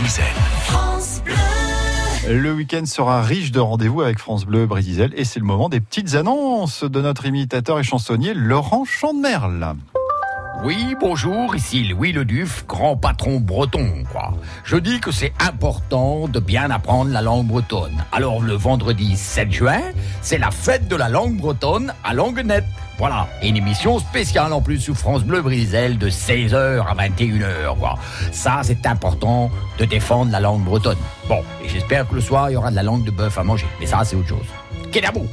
Brésil. Le week-end sera riche de rendez-vous avec France Bleu Brésil et c'est le moment des petites annonces de notre imitateur et chansonnier Laurent Chandemerle. Oui, bonjour, ici Louis le Duf, grand patron breton, quoi. Je dis que c'est important de bien apprendre la langue bretonne. Alors, le vendredi 7 juin, c'est la fête de la langue bretonne à langue nette. Voilà, une émission spéciale en plus sous France Bleu Brisel de 16h à 21h, quoi. Ça, c'est important de défendre la langue bretonne. Bon, et j'espère que le soir, il y aura de la langue de bœuf à manger. Mais ça, c'est autre chose. Amour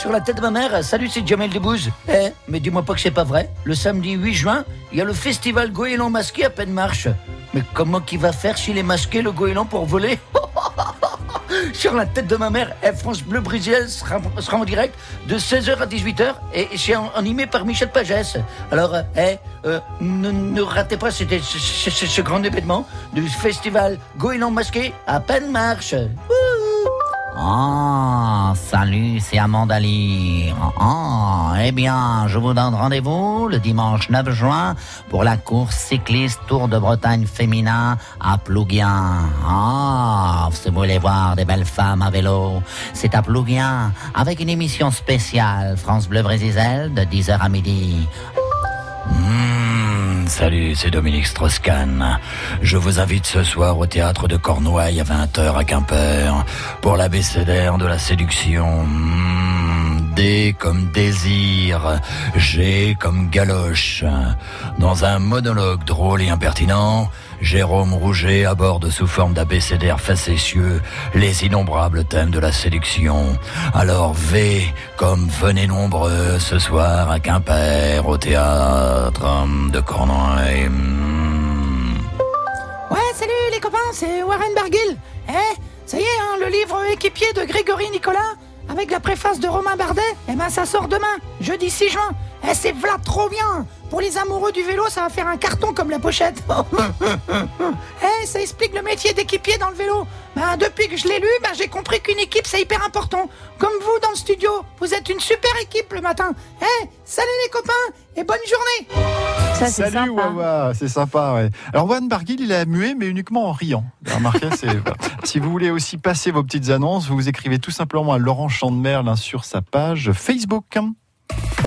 Sur la tête de ma mère, salut, c'est Jamel Debbouze. Eh, mais dis-moi pas que c'est pas vrai. Le samedi 8 juin, il y a le festival Goéland masqué à peine marche. Mais comment qu'il va faire s'il est masqué, le Goéland, pour voler Sur la tête de ma mère, eh, France Bleu Brésil sera, en direct de 16h à 18h et c'est animé par Michel Pagès. Alors, eh, euh, ne, ratez pas ce grand événement du festival Goéland masqué à peine marche. Ah, salut, c'est Amanda. Ah, eh bien, je vous donne rendez-vous le dimanche 9 juin pour la course cycliste Tour de Bretagne féminin à Plouguien. Ah, si vous voulez voir des belles femmes à vélo, c'est à Plouguien avec une émission spéciale France Bleu Brésil de 10h à midi. Hmm, salut, c'est Dominique Strauss-Kahn. Je vous invite ce soir au théâtre de Cornouailles à 20h à Quimper pour l'abécédaire de la séduction. Hmm, Comme désir, G comme galoche. Dans un monologue drôle et impertinent, Jérôme Rouget aborde sous forme d'abécédaire facétieux les innombrables thèmes de la séduction. Alors V comme venez nombreux ce soir à Quimper au théâtre de Cornouailles. Hmm. Ouais, salut les copains, c'est Warren Barguil. Eh, ça y est, hein, le livre équipier de Grégory Nicolas, avec la préface de Romain Bardet, eh ben ça sort demain, jeudi 6 juin. Eh, c'est v'là trop bien Pour les amoureux du vélo, ça va faire un carton comme la pochette. Eh, ça explique le métier d'équipier dans le vélo. Ben, depuis que je l'ai lu, ben, j'ai compris qu'une équipe, c'est hyper important. Comme vous dans le studio, vous êtes une super équipe le matin. Eh, salut les copains, et bonne journée Ça, c'est Salut sympa. Wawa, c'est sympa. Ouais. Alors Juan Barguil, il a mué, mais uniquement en riant. Voilà. Si vous voulez aussi passer vos petites annonces, vous vous écrivez tout simplement à Laurent Chandemerle hein, sur sa page Facebook.